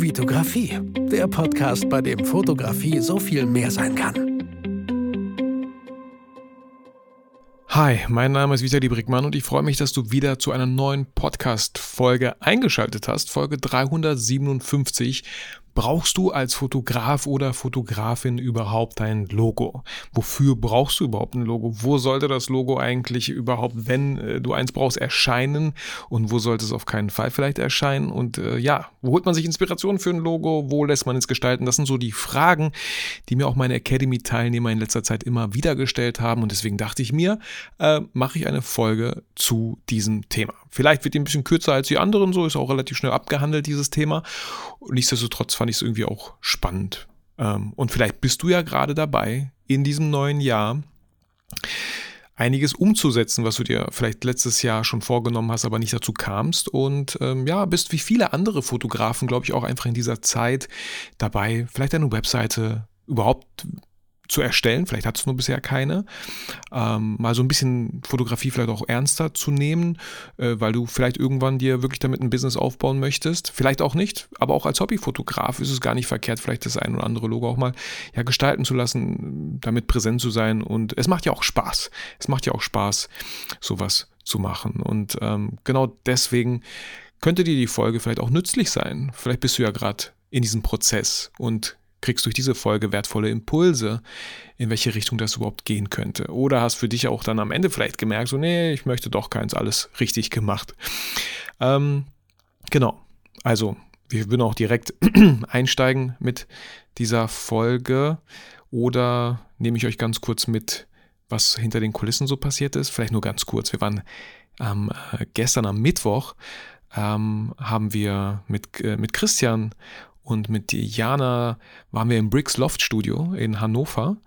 Vitografie, der Podcast, bei dem Fotografie so viel mehr sein kann. Hi, mein Name ist Vitali Brickmann und ich freue mich, dass du wieder zu einer neuen Podcast-Folge eingeschaltet hast, Folge 357 Brauchst du als Fotograf oder Fotografin überhaupt ein Logo? Wofür brauchst du überhaupt ein Logo? Wo sollte das Logo eigentlich überhaupt, wenn äh, du eins brauchst, erscheinen? Und wo sollte es auf keinen Fall vielleicht erscheinen? Und äh, ja, wo holt man sich Inspiration für ein Logo? Wo lässt man es gestalten? Das sind so die Fragen, die mir auch meine Academy-Teilnehmer in letzter Zeit immer wieder gestellt haben. Und deswegen dachte ich mir, äh, mache ich eine Folge zu diesem Thema. Vielleicht wird die ein bisschen kürzer als die anderen, so ist auch relativ schnell abgehandelt, dieses Thema. Nichtsdestotrotz fand ich es irgendwie auch spannend. Ähm, und vielleicht bist du ja gerade dabei, in diesem neuen Jahr einiges umzusetzen, was du dir vielleicht letztes Jahr schon vorgenommen hast, aber nicht dazu kamst. Und ähm, ja, bist wie viele andere Fotografen, glaube ich, auch einfach in dieser Zeit dabei, vielleicht eine Webseite überhaupt zu erstellen. Vielleicht hattest du nur bisher keine. Ähm, mal so ein bisschen Fotografie vielleicht auch ernster zu nehmen, äh, weil du vielleicht irgendwann dir wirklich damit ein Business aufbauen möchtest. Vielleicht auch nicht, aber auch als Hobbyfotograf ist es gar nicht verkehrt, vielleicht das ein oder andere Logo auch mal ja, gestalten zu lassen, damit präsent zu sein. Und es macht ja auch Spaß. Es macht ja auch Spaß, sowas zu machen. Und ähm, genau deswegen könnte dir die Folge vielleicht auch nützlich sein. Vielleicht bist du ja gerade in diesem Prozess und kriegst durch diese Folge wertvolle Impulse, in welche Richtung das überhaupt gehen könnte. Oder hast für dich auch dann am Ende vielleicht gemerkt, so, nee, ich möchte doch keins, alles richtig gemacht. Ähm, genau. Also, wir würden auch direkt einsteigen mit dieser Folge. Oder nehme ich euch ganz kurz mit, was hinter den Kulissen so passiert ist. Vielleicht nur ganz kurz. Wir waren ähm, gestern am Mittwoch ähm, haben wir mit, äh, mit Christian und mit Jana waren wir im Bricks Loft Studio in Hannover.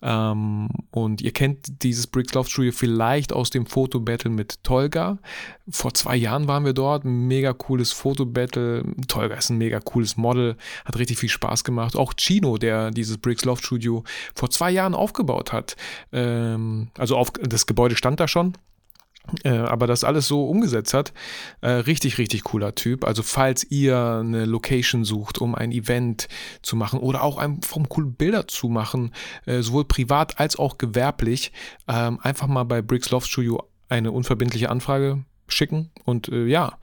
Ähm, und ihr kennt dieses Bricks Loft Studio vielleicht aus dem Fotobattle mit Tolga. Vor zwei Jahren waren wir dort. Mega cooles Fotobattle. Tolga ist ein mega cooles Model. Hat richtig viel Spaß gemacht. Auch Chino, der dieses Bricks Loft Studio vor zwei Jahren aufgebaut hat. Ähm, also auf, das Gebäude stand da schon. Äh, aber das alles so umgesetzt hat, äh, richtig, richtig cooler Typ. Also falls ihr eine Location sucht, um ein Event zu machen oder auch einfach um coole Bilder zu machen, äh, sowohl privat als auch gewerblich, ähm, einfach mal bei Bricks Love Studio eine unverbindliche Anfrage schicken. Und ja,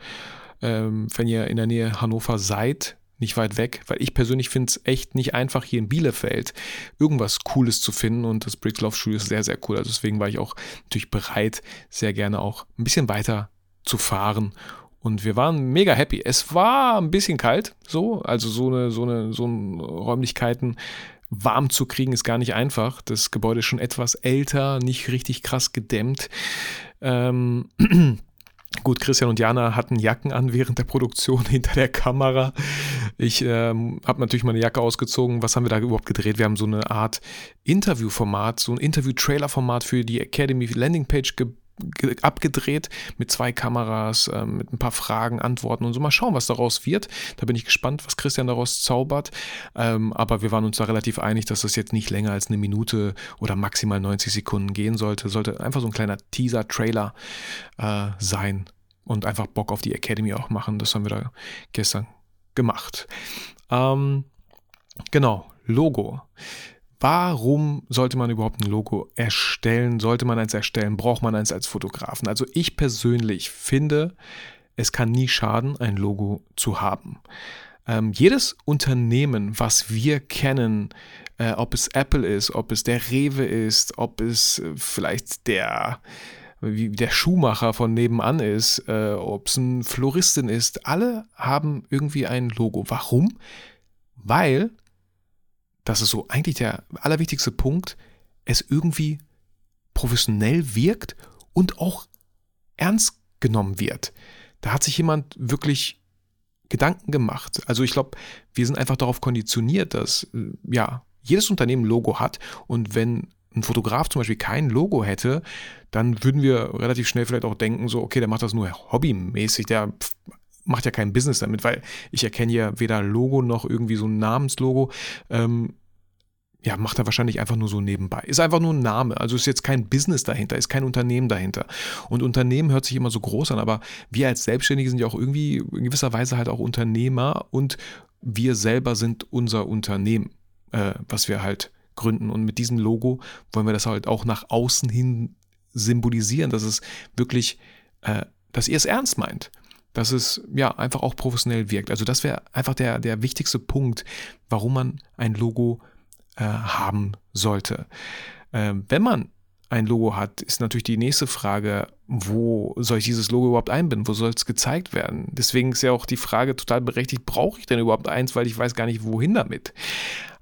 ähm, wenn ihr in der Nähe Hannover seid, nicht weit weg, weil ich persönlich finde es echt nicht einfach, hier in Bielefeld irgendwas Cooles zu finden und das Bricks Love Studio ist sehr, sehr cool. Also deswegen war ich auch natürlich bereit, sehr gerne auch ein bisschen weiter zu fahren und wir waren mega happy. Es war ein bisschen kalt, so, also so eine, so eine, so eine Räumlichkeiten warm zu kriegen ist gar nicht einfach. Das Gebäude ist schon etwas älter, nicht richtig krass gedämmt. Ähm, Gut, Christian und Jana hatten Jacken an während der Produktion hinter der Kamera. Ich ähm, habe natürlich meine Jacke ausgezogen. Was haben wir da überhaupt gedreht? Wir haben so eine Art Interviewformat, so ein Interview-Trailer-Format für die Academy Landingpage ge abgedreht mit zwei Kameras, äh, mit ein paar Fragen, Antworten und so. Mal schauen, was daraus wird. Da bin ich gespannt, was Christian daraus zaubert. Ähm, aber wir waren uns da relativ einig, dass das jetzt nicht länger als eine Minute oder maximal 90 Sekunden gehen sollte. Sollte einfach so ein kleiner Teaser-Trailer äh, sein und einfach Bock auf die Academy auch machen. Das haben wir da gestern gemacht. Ähm, genau, Logo. Warum sollte man überhaupt ein Logo erstellen? Sollte man eins erstellen? Braucht man eins als Fotografen? Also ich persönlich finde, es kann nie schaden, ein Logo zu haben. Ähm, jedes Unternehmen, was wir kennen, äh, ob es Apple ist, ob es der Rewe ist, ob es äh, vielleicht der wie der Schuhmacher von nebenan ist, äh, ob es ein Floristin ist, alle haben irgendwie ein Logo. Warum? Weil, das ist so eigentlich der allerwichtigste Punkt, es irgendwie professionell wirkt und auch ernst genommen wird. Da hat sich jemand wirklich Gedanken gemacht. Also ich glaube, wir sind einfach darauf konditioniert, dass äh, ja jedes Unternehmen ein Logo hat und wenn ein Fotograf zum Beispiel kein Logo hätte, dann würden wir relativ schnell vielleicht auch denken, so, okay, der macht das nur hobbymäßig, der macht ja kein Business damit, weil ich erkenne ja weder Logo noch irgendwie so ein Namenslogo. Ähm, ja, macht er wahrscheinlich einfach nur so nebenbei. Ist einfach nur ein Name. Also ist jetzt kein Business dahinter, ist kein Unternehmen dahinter. Und Unternehmen hört sich immer so groß an, aber wir als Selbstständige sind ja auch irgendwie in gewisser Weise halt auch Unternehmer und wir selber sind unser Unternehmen, äh, was wir halt gründen. Und mit diesem Logo wollen wir das halt auch nach außen hin symbolisieren, dass es wirklich, äh, dass ihr es ernst meint. Dass es ja einfach auch professionell wirkt. Also das wäre einfach der, der wichtigste Punkt, warum man ein Logo äh, haben sollte. Ähm, wenn man ein Logo hat, ist natürlich die nächste Frage, wo soll ich dieses Logo überhaupt einbinden? Wo soll es gezeigt werden? Deswegen ist ja auch die Frage total berechtigt, brauche ich denn überhaupt eins, weil ich weiß gar nicht, wohin damit.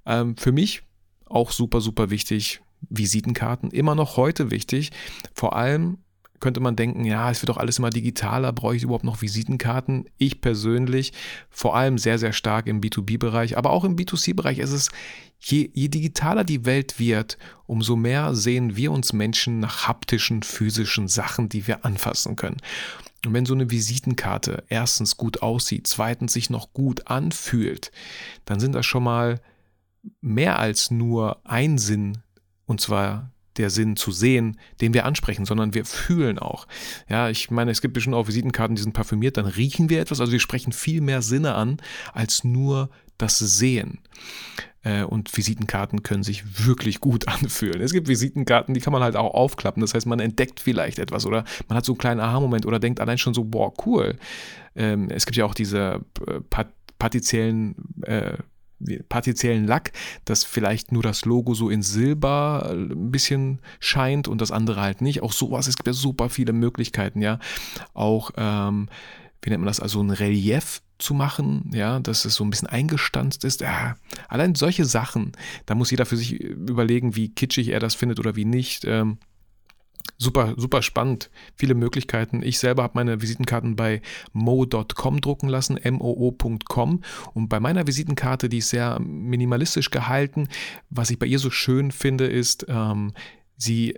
Ähm, für mich auch super, super wichtig, Visitenkarten, immer noch heute wichtig, vor allem könnte man denken, ja, es wird doch alles immer digitaler, brauche ich überhaupt noch Visitenkarten? Ich persönlich vor allem sehr, sehr stark im B2B-Bereich, aber auch im B2C-Bereich ist es, je, je digitaler die Welt wird, umso mehr sehen wir uns Menschen nach haptischen, physischen Sachen, die wir anfassen können. Und wenn so eine Visitenkarte erstens gut aussieht, zweitens sich noch gut anfühlt, dann sind das schon mal mehr als nur ein Sinn, und zwar der Sinn zu sehen, den wir ansprechen, sondern wir fühlen auch. Ja, ich meine, es gibt bestimmt auch Visitenkarten, die sind parfümiert, dann riechen wir etwas, also wir sprechen viel mehr Sinne an als nur das Sehen. Äh, und Visitenkarten können sich wirklich gut anfühlen. Es gibt Visitenkarten, die kann man halt auch aufklappen. Das heißt, man entdeckt vielleicht etwas oder man hat so einen kleinen Aha-Moment oder denkt allein schon so, boah, cool. Ähm, es gibt ja auch diese äh, partiziellen äh, partiziellen Lack, dass vielleicht nur das Logo so in Silber äh, ein bisschen scheint und das andere halt nicht. Auch sowas, es gibt ja super viele Möglichkeiten, ja. Auch, ähm, wie nennt man das, also ein Relief zu machen, ja, dass es so ein bisschen eingestanzt ist. Ja, allein solche Sachen, da muss jeder für sich überlegen, wie kitschig er das findet oder wie nicht. Ähm, super, super spannend. Viele Möglichkeiten. Ich selber habe meine Visitenkarten bei mo.com drucken lassen, moo.com. Und bei meiner Visitenkarte, die ist sehr minimalistisch gehalten. Was ich bei ihr so schön finde, ist, ähm, sie,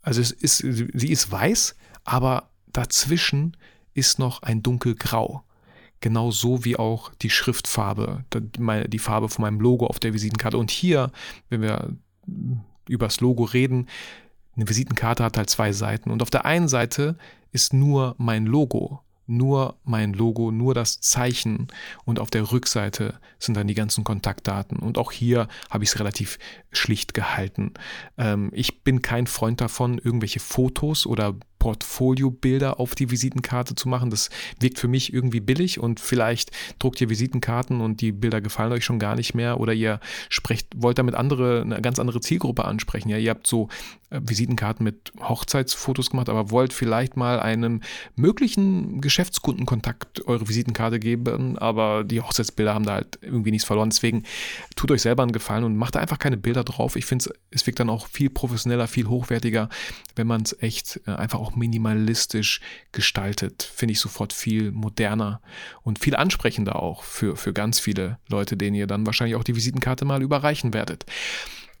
also es ist, sie ist weiß, aber dazwischen ist noch ein dunkelgrau. Genau so wie auch die Schriftfarbe, die Farbe von meinem Logo auf der Visitenkarte. Und hier, wenn wir über das Logo reden, eine Visitenkarte hat halt zwei Seiten und auf der einen Seite ist nur mein Logo, nur mein Logo, nur das Zeichen und auf der Rückseite sind dann die ganzen Kontaktdaten. Und auch hier habe ich es relativ schlicht gehalten. Ähm, ich bin kein Freund davon, irgendwelche Fotos oder Portfoliobilder auf die Visitenkarte zu machen. Das wirkt für mich irgendwie billig und vielleicht druckt ihr Visitenkarten und die Bilder gefallen euch schon gar nicht mehr oder ihr sprecht, wollt damit andere, eine ganz andere Zielgruppe ansprechen. Ja, ihr habt so äh, Visitenkarten mit Hochzeitsfotos gemacht, aber wollt vielleicht mal einem möglichen Geschäftskundenkontakt eure Visitenkarte geben, aber die Hochzeitsbilder haben da halt irgendwie nichts verloren. Deswegen tut euch selber einen Gefallen und macht da einfach keine Bilder drauf. Ich finde, es wirkt dann auch viel professioneller, viel hochwertiger, wenn man es echt äh, einfach auch minimalistisch gestaltet. Finde ich sofort viel moderner und viel ansprechender auch für, für ganz viele Leute, denen ihr dann wahrscheinlich auch die Visitenkarte mal überreichen werdet.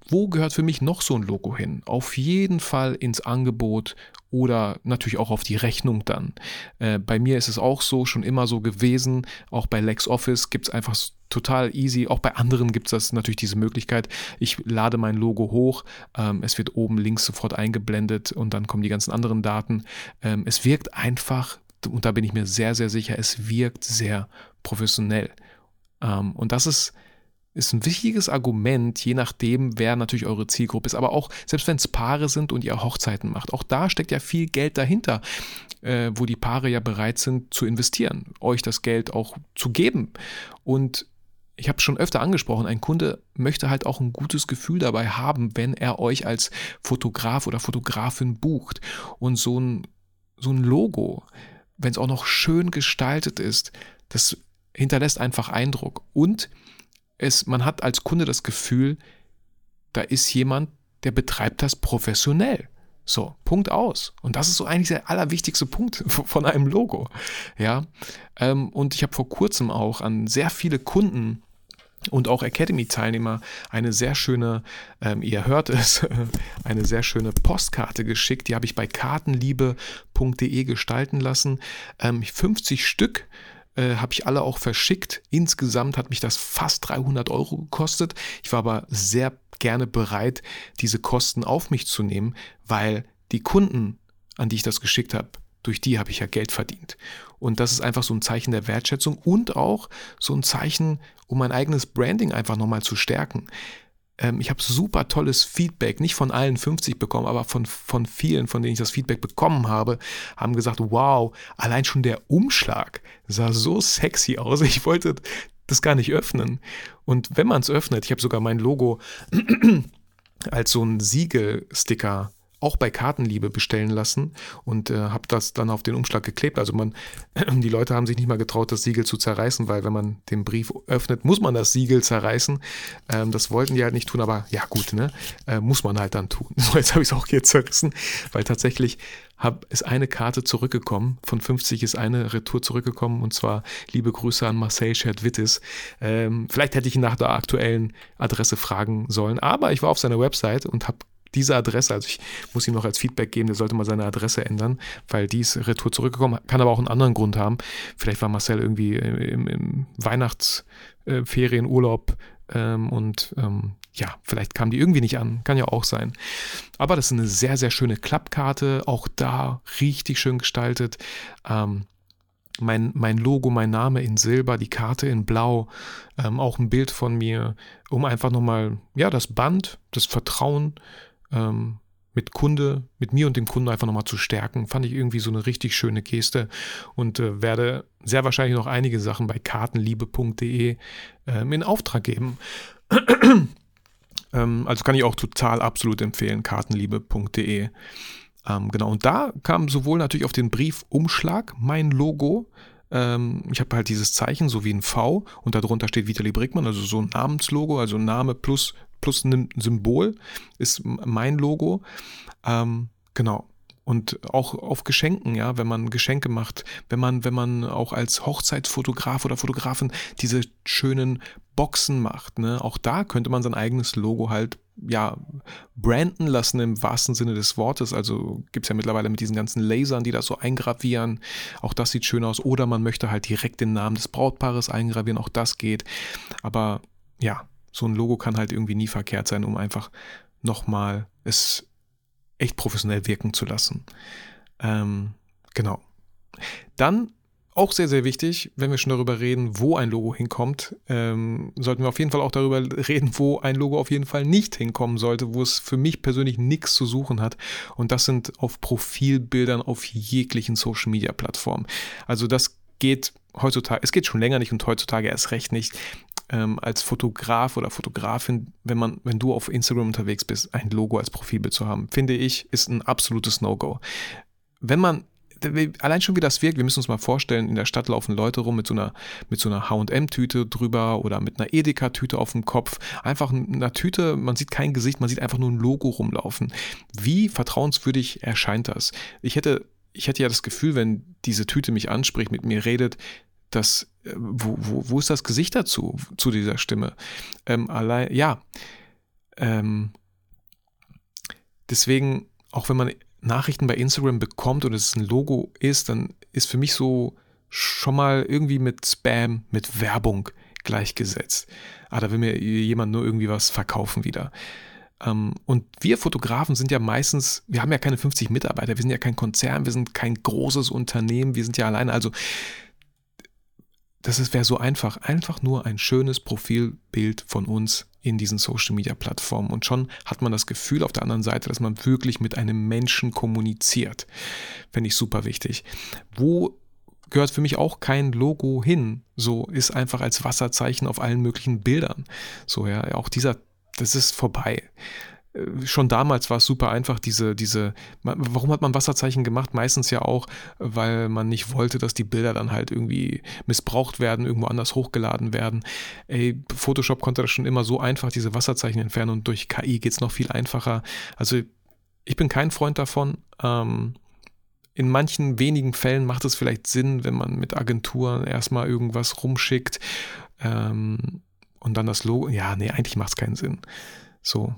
Wo gehört für mich noch so ein Logo hin? Auf jeden Fall ins Angebot oder natürlich auch auf die Rechnung dann. Äh, bei mir ist es auch so, schon immer so gewesen. Auch bei LexOffice gibt es einfach total easy. Auch bei anderen gibt es das natürlich diese Möglichkeit. Ich lade mein Logo hoch, ähm, es wird oben links sofort eingeblendet und dann kommen die ganzen anderen Daten. Ähm, es wirkt einfach, und da bin ich mir sehr, sehr sicher, es wirkt sehr professionell. Ähm, und das ist ist ein wichtiges Argument, je nachdem, wer natürlich eure Zielgruppe ist. Aber auch, selbst wenn es Paare sind und ihr Hochzeiten macht, auch da steckt ja viel Geld dahinter, äh, wo die Paare ja bereit sind zu investieren, euch das Geld auch zu geben. Und ich habe schon öfter angesprochen, ein Kunde möchte halt auch ein gutes Gefühl dabei haben, wenn er euch als Fotograf oder Fotografin bucht. Und so ein, so ein Logo, wenn es auch noch schön gestaltet ist, das hinterlässt einfach Eindruck. Und es, man hat als Kunde das Gefühl, da ist jemand, der betreibt das professionell. So, Punkt aus. Und das ist so eigentlich der allerwichtigste Punkt von einem Logo. Ja, ähm, und ich habe vor kurzem auch an sehr viele Kunden und auch Academy-Teilnehmer eine sehr schöne, ähm, ihr hört es, eine sehr schöne Postkarte geschickt. Die habe ich bei kartenliebe.de gestalten lassen. Ähm, 50 Stück äh, habe ich alle auch verschickt. Insgesamt hat mich das fast 300 Euro gekostet. Ich war aber sehr gerne bereit, diese Kosten auf mich zu nehmen, weil die Kunden, an die ich das geschickt habe, durch die habe ich ja Geld verdient. Und das ist einfach so ein Zeichen der Wertschätzung und auch so ein Zeichen, um mein eigenes Branding einfach nochmal zu stärken. Ähm, ich habe super tolles Feedback, nicht von allen 50 bekommen, aber von, von vielen, von denen ich das Feedback bekommen habe, haben gesagt, wow, allein schon der Umschlag sah so sexy aus. Ich wollte das gar nicht öffnen. Und wenn man es öffnet, ich habe sogar mein Logo als so ein Siegelsticker auch bei Kartenliebe bestellen lassen und äh, habe das dann auf den Umschlag geklebt. Also man, die Leute haben sich nicht mal getraut, das Siegel zu zerreißen, weil wenn man den Brief öffnet, muss man das Siegel zerreißen. Ähm, das wollten die halt nicht tun, aber ja gut, ne, äh, muss man halt dann tun. So, jetzt habe ich es auch hier zerrissen, weil tatsächlich hab, ist eine Karte zurückgekommen. Von 50 ist eine Retour zurückgekommen und zwar liebe Grüße an Marcel Scherdwittis. Ähm, vielleicht hätte ich ihn nach der aktuellen Adresse fragen sollen, aber ich war auf seiner Website und habe diese Adresse, also ich muss ihm noch als Feedback geben, der sollte mal seine Adresse ändern, weil die ist retour zurückgekommen, kann aber auch einen anderen Grund haben. Vielleicht war Marcel irgendwie im, im Weihnachtsferienurlaub ähm, und ähm, ja, vielleicht kam die irgendwie nicht an, kann ja auch sein. Aber das ist eine sehr, sehr schöne Klappkarte, auch da richtig schön gestaltet. Ähm, mein, mein Logo, mein Name in Silber, die Karte in Blau, ähm, auch ein Bild von mir, um einfach nochmal, ja, das Band, das Vertrauen ähm, mit Kunde, mit mir und dem Kunden einfach nochmal zu stärken, fand ich irgendwie so eine richtig schöne Geste und äh, werde sehr wahrscheinlich noch einige Sachen bei kartenliebe.de ähm, in Auftrag geben. ähm, also kann ich auch total absolut empfehlen, kartenliebe.de. Ähm, genau, und da kam sowohl natürlich auf den Briefumschlag mein Logo, ähm, ich habe halt dieses Zeichen, so wie ein V, und darunter steht Vitali Brickmann, also so ein Namenslogo, also Name plus, plus ein Symbol ist mein Logo. Ähm, genau. Und auch auf Geschenken, ja, wenn man Geschenke macht, wenn man, wenn man auch als Hochzeitsfotograf oder Fotografin diese schönen Boxen macht, ne, auch da könnte man sein eigenes Logo halt ja, branden lassen im wahrsten Sinne des Wortes. Also gibt es ja mittlerweile mit diesen ganzen Lasern, die das so eingravieren. Auch das sieht schön aus. Oder man möchte halt direkt den Namen des Brautpaares eingravieren. Auch das geht. Aber ja, so ein Logo kann halt irgendwie nie verkehrt sein, um einfach nochmal es echt professionell wirken zu lassen. Ähm, genau. Dann auch sehr, sehr wichtig, wenn wir schon darüber reden, wo ein Logo hinkommt, ähm, sollten wir auf jeden Fall auch darüber reden, wo ein Logo auf jeden Fall nicht hinkommen sollte, wo es für mich persönlich nichts zu suchen hat. Und das sind auf Profilbildern auf jeglichen Social-Media-Plattformen. Also das geht heutzutage, es geht schon länger nicht und heutzutage erst recht nicht. Ähm, als Fotograf oder Fotografin, wenn man, wenn du auf Instagram unterwegs bist, ein Logo als Profilbild zu haben, finde ich, ist ein absolutes No-Go. Wenn man allein schon wie das wirkt, wir müssen uns mal vorstellen, in der Stadt laufen Leute rum mit so einer, mit so einer H&M-Tüte drüber oder mit einer Edeka-Tüte auf dem Kopf. Einfach einer Tüte, man sieht kein Gesicht, man sieht einfach nur ein Logo rumlaufen. Wie vertrauenswürdig erscheint das? Ich hätte, ich hätte ja das Gefühl, wenn diese Tüte mich anspricht, mit mir redet, dass, äh, wo, wo, wo ist das Gesicht dazu, zu dieser Stimme? Ähm, allein, ja. Ähm, deswegen, auch wenn man Nachrichten bei Instagram bekommt und es ein Logo ist, dann ist für mich so schon mal irgendwie mit Spam, mit Werbung gleichgesetzt. Ah, da will mir jemand nur irgendwie was verkaufen wieder. Ähm, und wir Fotografen sind ja meistens, wir haben ja keine 50 Mitarbeiter, wir sind ja kein Konzern, wir sind kein großes Unternehmen, wir sind ja alleine. Also das wäre so einfach. Einfach nur ein schönes Profilbild von uns in diesen Social Media Plattformen. Und schon hat man das Gefühl auf der anderen Seite, dass man wirklich mit einem Menschen kommuniziert. Finde ich super wichtig. Wo gehört für mich auch kein Logo hin. So ist einfach als Wasserzeichen auf allen möglichen Bildern. So, ja, auch dieser, das ist vorbei. Äh, schon damals war es super einfach, diese, diese, warum hat man Wasserzeichen gemacht? Meistens ja auch, weil man nicht wollte, dass die Bilder dann halt irgendwie missbraucht werden, irgendwo anders hochgeladen werden. Ey, Photoshop konnte das schon immer so einfach diese Wasserzeichen entfernen und durch KI geht es noch viel einfacher. Also ich bin kein Freund davon. Ähm, in manchen wenigen Fällen macht es vielleicht Sinn, wenn man mit Agenturen erstmal irgendwas rumschickt ähm, und dann das Logo. Ja, nee, eigentlich macht es keinen Sinn. So,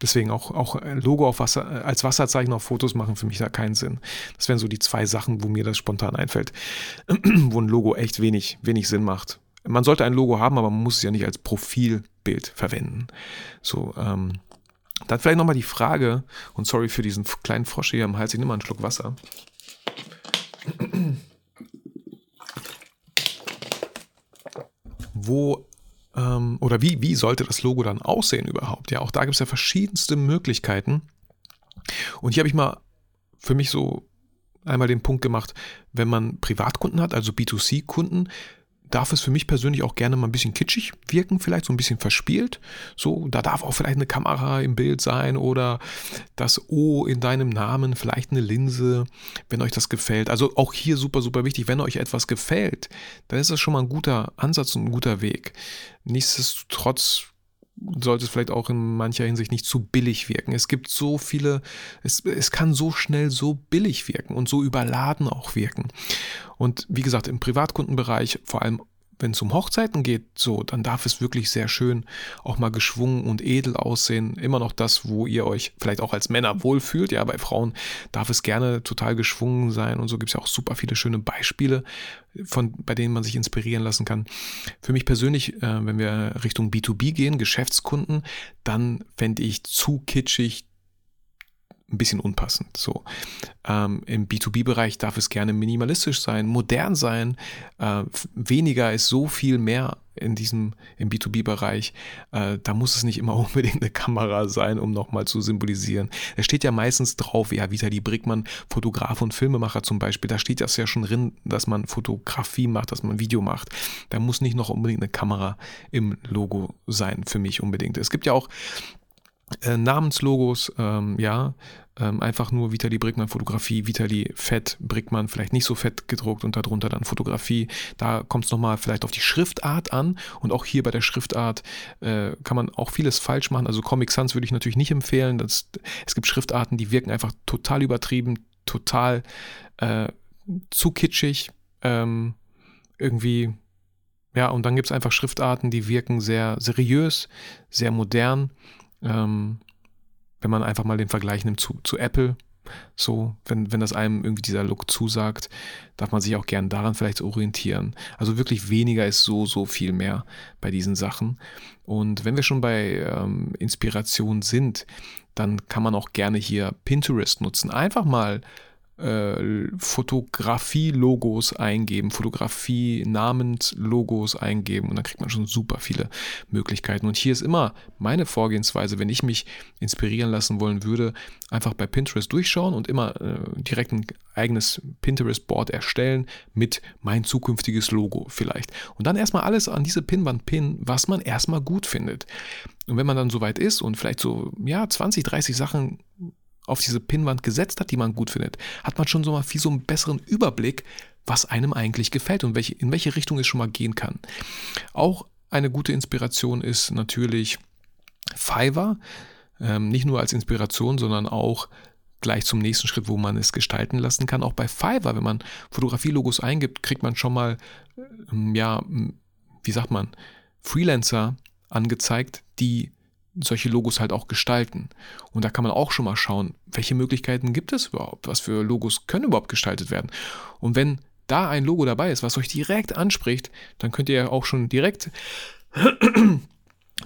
Deswegen auch, auch Logo auf Wasser, als Wasserzeichen auf Fotos machen für mich da keinen Sinn. Das wären so die zwei Sachen, wo mir das spontan einfällt, wo ein Logo echt wenig, wenig Sinn macht. Man sollte ein Logo haben, aber man muss es ja nicht als Profilbild verwenden. So, ähm, dann vielleicht nochmal die Frage, und sorry für diesen kleinen Frosch hier am Hals, ich nehme mal einen Schluck Wasser. Wo ähm, oder wie, wie sollte das Logo dann aussehen überhaupt? Ja, auch da gibt es ja verschiedenste Möglichkeiten. Und hier habe ich mal für mich so einmal den Punkt gemacht, wenn man Privatkunden hat, also B2C-Kunden, darf es für mich persönlich auch gerne mal ein bisschen kitschig wirken, vielleicht so ein bisschen verspielt. So, da darf auch vielleicht eine Kamera im Bild sein oder das O in deinem Namen, vielleicht eine Linse, wenn euch das gefällt. Also auch hier super, super wichtig, wenn euch etwas gefällt, dann ist das schon mal ein guter Ansatz und ein guter Weg. Nichtsdestotrotz sollte es vielleicht auch in mancher Hinsicht nicht zu billig wirken. Es gibt so viele, es, es kann so schnell so billig wirken und so überladen auch wirken. Und wie gesagt, im Privatkundenbereich, vor allem wenn es um Hochzeiten geht, so, dann darf es wirklich sehr schön auch mal geschwungen und edel aussehen. Immer noch das, wo ihr euch vielleicht auch als Männer wohlfühlt. Ja, bei Frauen darf es gerne total geschwungen sein und so gibt es ja auch super viele schöne Beispiele, von, bei denen man sich inspirieren lassen kann. Für mich persönlich, äh, wenn wir Richtung B2B gehen, Geschäftskunden, dann fände ich zu kitschig, ein bisschen unpassend. So ähm, im B2B-Bereich darf es gerne minimalistisch sein, modern sein. Äh, weniger ist so viel mehr in diesem im B2B-Bereich. Äh, da muss es nicht immer unbedingt eine Kamera sein, um nochmal zu symbolisieren. Es steht ja meistens drauf, ja, Vitali Brickmann, Fotograf und Filmemacher zum Beispiel. Da steht das ja schon drin, dass man Fotografie macht, dass man Video macht. Da muss nicht noch unbedingt eine Kamera im Logo sein, für mich unbedingt. Es gibt ja auch äh, Namenslogos, ähm, ja, ähm, einfach nur Vitali Brickmann Fotografie, Vitali Fett Brickmann, vielleicht nicht so fett gedruckt und darunter dann Fotografie. Da kommt es nochmal vielleicht auf die Schriftart an und auch hier bei der Schriftart äh, kann man auch vieles falsch machen. Also Comic Sans würde ich natürlich nicht empfehlen. Das, es gibt Schriftarten, die wirken einfach total übertrieben, total äh, zu kitschig, ähm, irgendwie ja, und dann gibt es einfach Schriftarten, die wirken sehr seriös, sehr modern ähm, wenn man einfach mal den Vergleich nimmt zu, zu Apple, so, wenn, wenn das einem irgendwie dieser Look zusagt, darf man sich auch gern daran vielleicht orientieren. Also wirklich weniger ist so, so viel mehr bei diesen Sachen. Und wenn wir schon bei ähm, Inspiration sind, dann kann man auch gerne hier Pinterest nutzen. Einfach mal äh, Fotografie-Logos eingeben, Fotografie-Namenslogos eingeben und dann kriegt man schon super viele Möglichkeiten. Und hier ist immer meine Vorgehensweise, wenn ich mich inspirieren lassen wollen würde, einfach bei Pinterest durchschauen und immer äh, direkt ein eigenes Pinterest-Board erstellen mit mein zukünftiges Logo vielleicht. Und dann erstmal alles an diese Pinwand pinnen, was man erstmal gut findet. Und wenn man dann soweit ist und vielleicht so, ja, 20, 30 Sachen auf diese Pinnwand gesetzt hat, die man gut findet, hat man schon so mal viel so einen besseren Überblick, was einem eigentlich gefällt und welche, in welche Richtung es schon mal gehen kann. Auch eine gute Inspiration ist natürlich Fiverr. Ähm, nicht nur als Inspiration, sondern auch gleich zum nächsten Schritt, wo man es gestalten lassen kann. Auch bei Fiverr, wenn man Fotografielogos eingibt, kriegt man schon mal, ähm, ja, wie sagt man, Freelancer angezeigt, die solche Logos halt auch gestalten. Und da kann man auch schon mal schauen, welche Möglichkeiten gibt es überhaupt? Was für Logos können überhaupt gestaltet werden? Und wenn da ein Logo dabei ist, was euch direkt anspricht, dann könnt ihr auch schon direkt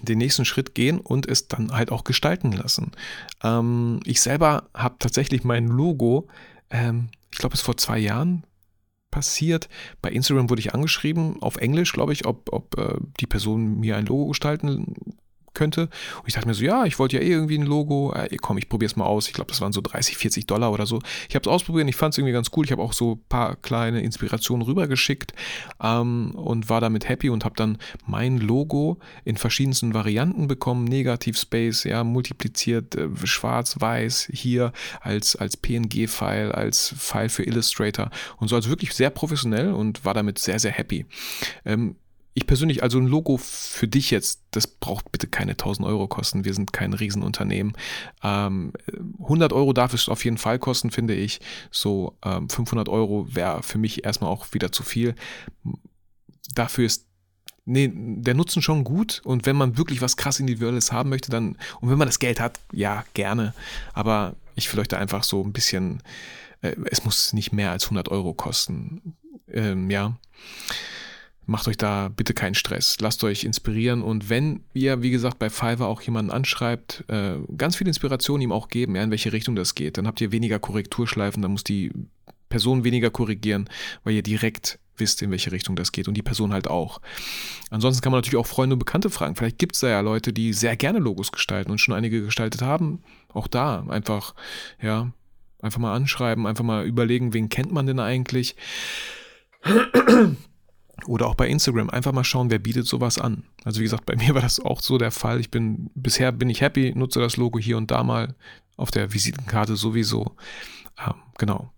den nächsten Schritt gehen und es dann halt auch gestalten lassen. Ähm, ich selber habe tatsächlich mein Logo, ähm, ich glaube, es vor zwei Jahren passiert. Bei Instagram wurde ich angeschrieben, auf Englisch, glaube ich, ob, ob äh, die Person mir ein Logo gestalten könnte. Und ich dachte mir so, ja, ich wollte ja eh irgendwie ein Logo. Äh, komm, ich probiere es mal aus. Ich glaube, das waren so 30, 40 Dollar oder so. Ich habe es ausprobiert ich fand es irgendwie ganz cool. Ich habe auch so ein paar kleine Inspirationen rübergeschickt ähm, und war damit happy und habe dann mein Logo in verschiedensten Varianten bekommen. Negativ Space, ja, multipliziert, äh, schwarz, weiß, hier als, als PNG-File, als File für Illustrator und so. Also wirklich sehr professionell und war damit sehr, sehr happy. Ähm, ich persönlich, also ein Logo für dich jetzt, das braucht bitte keine 1000 Euro kosten. Wir sind kein Riesenunternehmen. Ähm, 100 Euro darf es auf jeden Fall kosten, finde ich. So ähm, 500 Euro wäre für mich erstmal auch wieder zu viel. Dafür ist nee, der Nutzen schon gut. Und wenn man wirklich was krass Individuelles haben möchte, dann, und wenn man das Geld hat, ja, gerne. Aber ich will euch einfach so ein bisschen, äh, es muss nicht mehr als 100 Euro kosten. Ähm, ja. Macht euch da bitte keinen Stress. Lasst euch inspirieren und wenn ihr, wie gesagt, bei Fiverr auch jemanden anschreibt, äh, ganz viel Inspiration ihm auch geben, ja, in welche Richtung das geht. Dann habt ihr weniger Korrekturschleifen, dann muss die Person weniger korrigieren, weil ihr direkt wisst, in welche Richtung das geht und die Person halt auch. Ansonsten kann man natürlich auch Freunde und Bekannte fragen. Vielleicht gibt es da ja Leute, die sehr gerne Logos gestalten und schon einige gestaltet haben. Auch da einfach, ja, einfach mal anschreiben, einfach mal überlegen, wen kennt man denn eigentlich. Oder auch bei Instagram einfach mal schauen, wer bietet sowas an. Also wie gesagt, bei mir war das auch so der Fall. Ich bin bisher bin ich happy, nutze das Logo hier und da mal auf der Visitenkarte sowieso. Ähm, genau.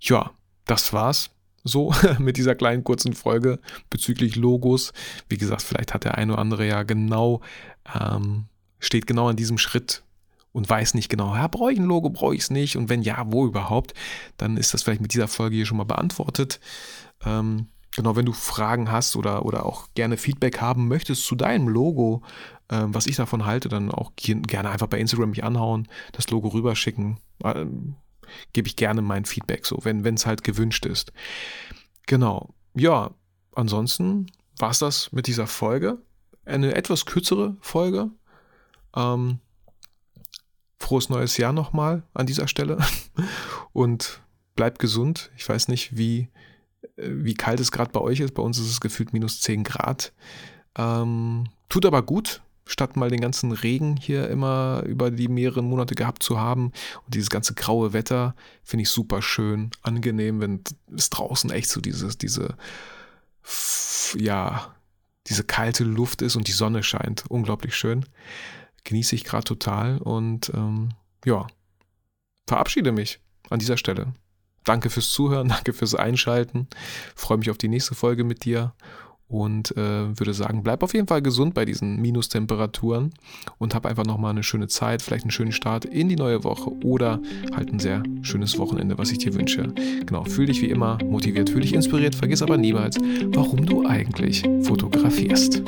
Ja, das war's so mit dieser kleinen kurzen Folge bezüglich Logos. Wie gesagt, vielleicht hat der eine oder andere ja genau, ähm, steht genau an diesem Schritt und weiß nicht genau, ja, brauche ich ein Logo, brauche ich es nicht und wenn ja, wo überhaupt, dann ist das vielleicht mit dieser Folge hier schon mal beantwortet. Ähm, genau, wenn du Fragen hast oder, oder auch gerne Feedback haben möchtest zu deinem Logo, ähm, was ich davon halte, dann auch gerne einfach bei Instagram mich anhauen, das Logo rüberschicken. Ähm, gebe ich gerne mein Feedback, so, wenn es halt gewünscht ist. Genau. Ja, ansonsten war es das mit dieser Folge. Eine etwas kürzere Folge. Ähm, frohes neues Jahr nochmal an dieser Stelle. Und bleibt gesund. Ich weiß nicht, wie, wie kalt es gerade bei euch ist. Bei uns ist es gefühlt minus 10 Grad. Ähm, tut aber gut, statt mal den ganzen Regen hier immer über die mehreren Monate gehabt zu haben. Und dieses ganze graue Wetter finde ich super schön, angenehm, wenn es draußen echt so dieses, diese, ja, diese kalte Luft ist und die Sonne scheint. Unglaublich schön. Genieße ich gerade total und ähm, ja, verabschiede mich an dieser Stelle. Danke fürs Zuhören, danke fürs Einschalten. Freue mich auf die nächste Folge mit dir und äh, würde sagen, bleib auf jeden Fall gesund bei diesen Minustemperaturen und hab einfach nochmal eine schöne Zeit, vielleicht einen schönen Start in die neue Woche oder halt ein sehr schönes Wochenende, was ich dir wünsche. Genau, fühl dich wie immer motiviert, fühl dich inspiriert, vergiss aber niemals, warum du eigentlich fotografierst.